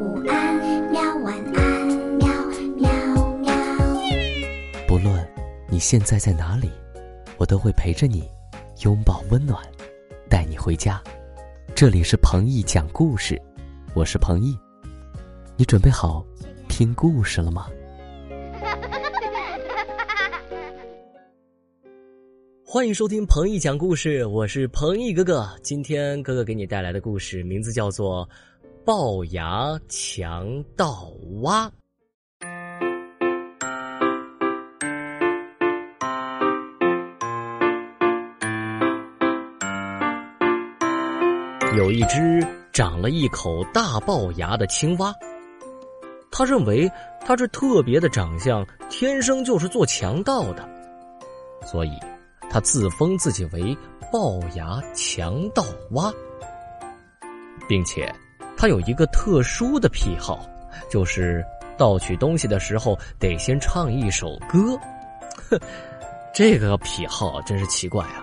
午安，喵晚安，喵喵喵。不论你现在在哪里，我都会陪着你，拥抱温暖，带你回家。这里是彭毅讲故事，我是彭毅，你准备好听故事了吗？欢迎收听彭毅讲故事，我是彭毅哥哥。今天哥哥给你带来的故事名字叫做《龅牙强盗蛙》。有一只长了一口大龅牙的青蛙，他认为他这特别的长相天生就是做强盗的，所以。他自封自己为龅牙强盗蛙，并且他有一个特殊的癖好，就是盗取东西的时候得先唱一首歌。哼，这个癖好真是奇怪啊！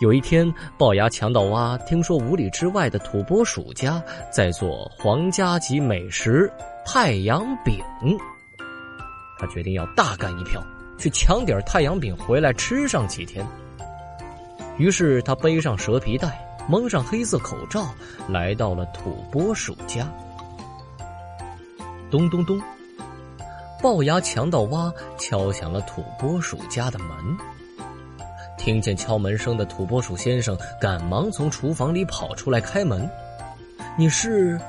有一天，龅牙强盗蛙听说五里之外的土拨鼠家在做皇家级美食太阳饼，他决定要大干一票。去抢点太阳饼回来吃上几天。于是他背上蛇皮袋，蒙上黑色口罩，来到了土拨鼠家。咚咚咚，龅牙强盗蛙敲响了土拨鼠家的门。听见敲门声的土拨鼠先生赶忙从厨房里跑出来开门。你是？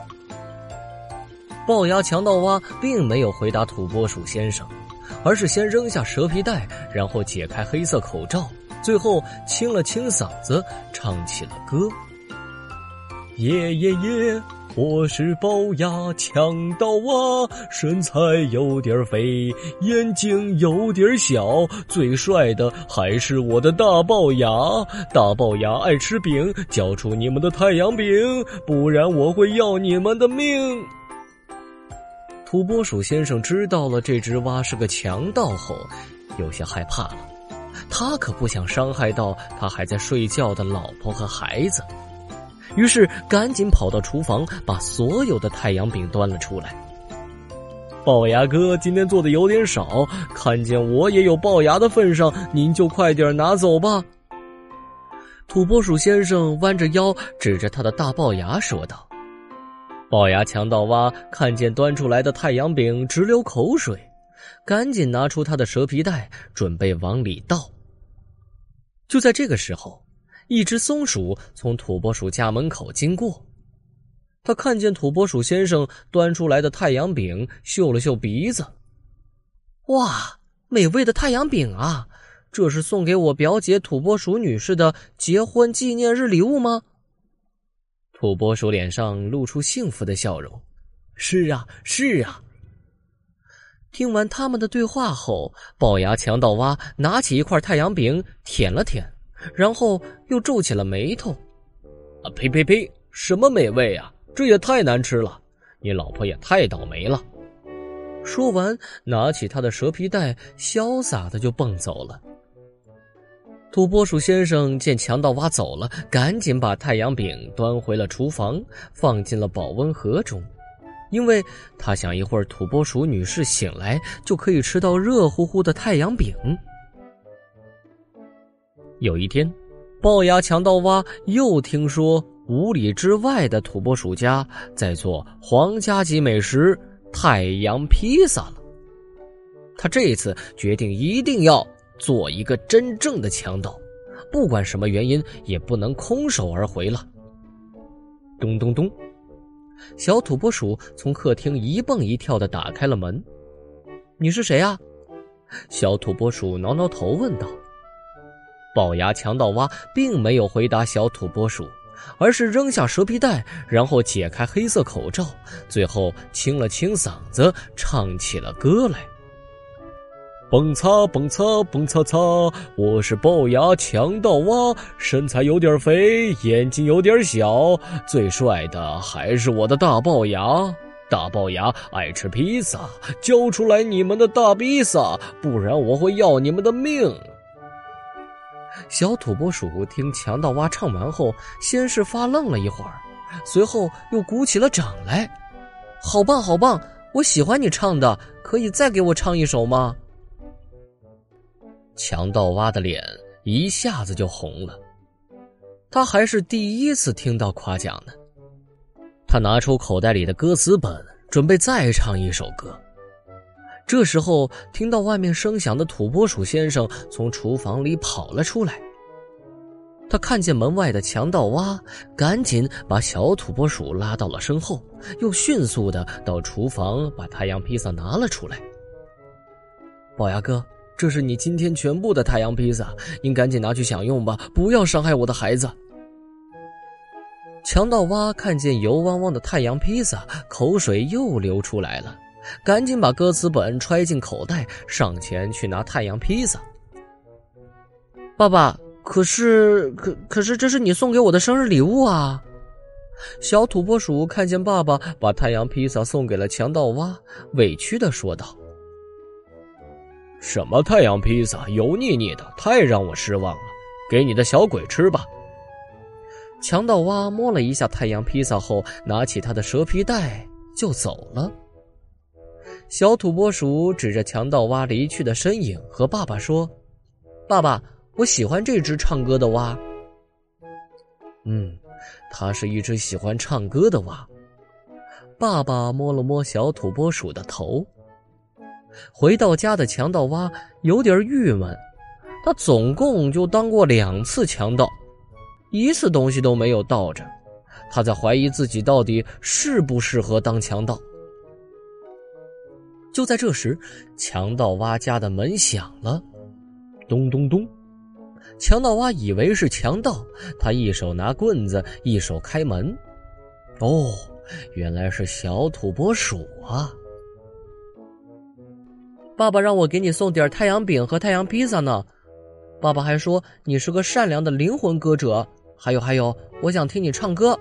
龅牙强盗蛙并没有回答土拨鼠先生。而是先扔下蛇皮袋，然后解开黑色口罩，最后清了清嗓子，唱起了歌。耶耶耶！我是龅牙强盗蛙，身材有点肥，眼睛有点小，最帅的还是我的大龅牙。大龅牙爱吃饼，交出你们的太阳饼，不然我会要你们的命。土拨鼠先生知道了这只蛙是个强盗后，有些害怕了。他可不想伤害到他还在睡觉的老婆和孩子，于是赶紧跑到厨房，把所有的太阳饼端了出来。龅牙哥今天做的有点少，看见我也有龅牙的份上，您就快点拿走吧。土拨鼠先生弯着腰，指着他的大龅牙说道。龅牙强盗蛙看见端出来的太阳饼，直流口水，赶紧拿出他的蛇皮袋，准备往里倒。就在这个时候，一只松鼠从土拨鼠家门口经过，他看见土拨鼠先生端出来的太阳饼，嗅了嗅鼻子，哇，美味的太阳饼啊！这是送给我表姐土拨鼠女士的结婚纪念日礼物吗？土拨鼠脸上露出幸福的笑容。是啊，是啊。听完他们的对话后，龅牙强盗蛙拿起一块太阳饼舔了舔，然后又皱起了眉头。啊呸呸呸！什么美味啊？这也太难吃了！你老婆也太倒霉了。说完，拿起他的蛇皮袋，潇洒的就蹦走了。土拨鼠先生见强盗蛙走了，赶紧把太阳饼端回了厨房，放进了保温盒中，因为他想一会儿土拨鼠女士醒来就可以吃到热乎乎的太阳饼。有一天，龅牙强盗蛙又听说五里之外的土拨鼠家在做皇家级美食太阳披萨了，他这次决定一定要。做一个真正的强盗，不管什么原因，也不能空手而回了。咚咚咚，小土拨鼠从客厅一蹦一跳的打开了门。“你是谁啊？”小土拨鼠挠挠头问道。龅牙强盗蛙并没有回答小土拨鼠，而是扔下蛇皮袋，然后解开黑色口罩，最后清了清嗓子，唱起了歌来。蹦擦蹦擦蹦擦擦，我是龅牙强盗蛙，身材有点肥，眼睛有点小，最帅的还是我的大龅牙。大龅牙爱吃披萨，交出来你们的大披萨，不然我会要你们的命。小土拨鼠听强盗蛙唱完后，先是发愣了一会儿，随后又鼓起了掌来。好棒好棒！我喜欢你唱的，可以再给我唱一首吗？”强盗蛙的脸一下子就红了，他还是第一次听到夸奖呢。他拿出口袋里的歌词本，准备再唱一首歌。这时候，听到外面声响的土拨鼠先生从厨房里跑了出来。他看见门外的强盗蛙，赶紧把小土拨鼠拉到了身后，又迅速的到厨房把太阳披萨拿了出来。龅牙哥。这是你今天全部的太阳披萨，您赶紧拿去享用吧，不要伤害我的孩子。强盗蛙看见油汪汪的太阳披萨，口水又流出来了，赶紧把歌词本揣进口袋，上前去拿太阳披萨。爸爸，可是，可可是，这是你送给我的生日礼物啊！小土拨鼠看见爸爸把太阳披萨送给了强盗蛙，委屈的说道。什么太阳披萨，油腻腻的，太让我失望了。给你的小鬼吃吧。强盗蛙摸了一下太阳披萨后，拿起他的蛇皮袋就走了。小土拨鼠指着强盗蛙离去的身影，和爸爸说：“爸爸，我喜欢这只唱歌的蛙。”嗯，它是一只喜欢唱歌的蛙。爸爸摸了摸小土拨鼠的头。回到家的强盗蛙有点郁闷，他总共就当过两次强盗，一次东西都没有盗着，他在怀疑自己到底适不适合当强盗。就在这时，强盗蛙家的门响了，咚咚咚，强盗蛙以为是强盗，他一手拿棍子，一手开门，哦，原来是小土拨鼠啊！爸爸让我给你送点太阳饼和太阳披萨呢。爸爸还说你是个善良的灵魂歌者。还有还有，我想听你唱歌。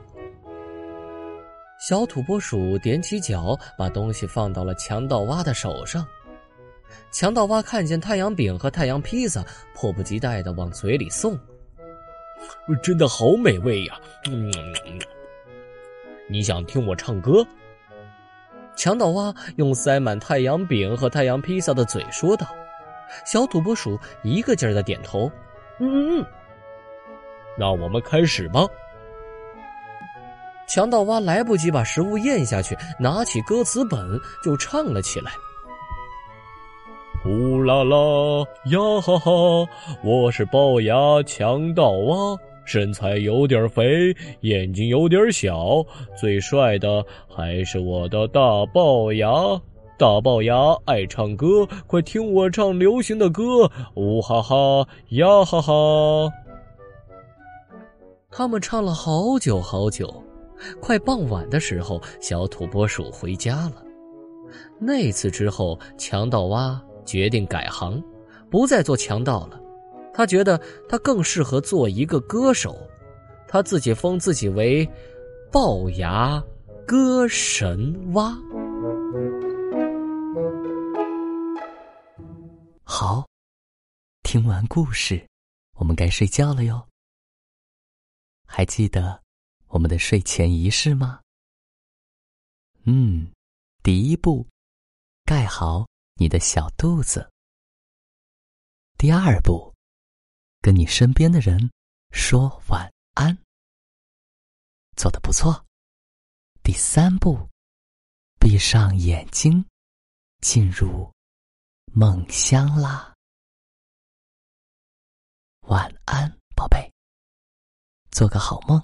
小土拨鼠踮起脚，把东西放到了强盗蛙的手上。强盗蛙看见太阳饼和太阳披萨，迫不及待的往嘴里送。真的好美味呀！嗯，你想听我唱歌？强盗蛙用塞满太阳饼和太阳披萨的嘴说道：“小土拨鼠一个劲儿的点头，嗯嗯嗯。那我们开始吧。”强盗蛙来不及把食物咽下去，拿起歌词本就唱了起来：“呼啦啦呀哈哈，我是龅牙强盗蛙。”身材有点肥，眼睛有点小，最帅的还是我的大龅牙。大龅牙爱唱歌，快听我唱流行的歌，呜哈哈呀哈哈。他们唱了好久好久，快傍晚的时候，小土拨鼠回家了。那次之后，强盗蛙决定改行，不再做强盗了。他觉得他更适合做一个歌手，他自己封自己为“龅牙歌神蛙”。好，听完故事，我们该睡觉了哟。还记得我们的睡前仪式吗？嗯，第一步，盖好你的小肚子。第二步。跟你身边的人说晚安，做的不错。第三步，闭上眼睛，进入梦乡啦。晚安，宝贝，做个好梦。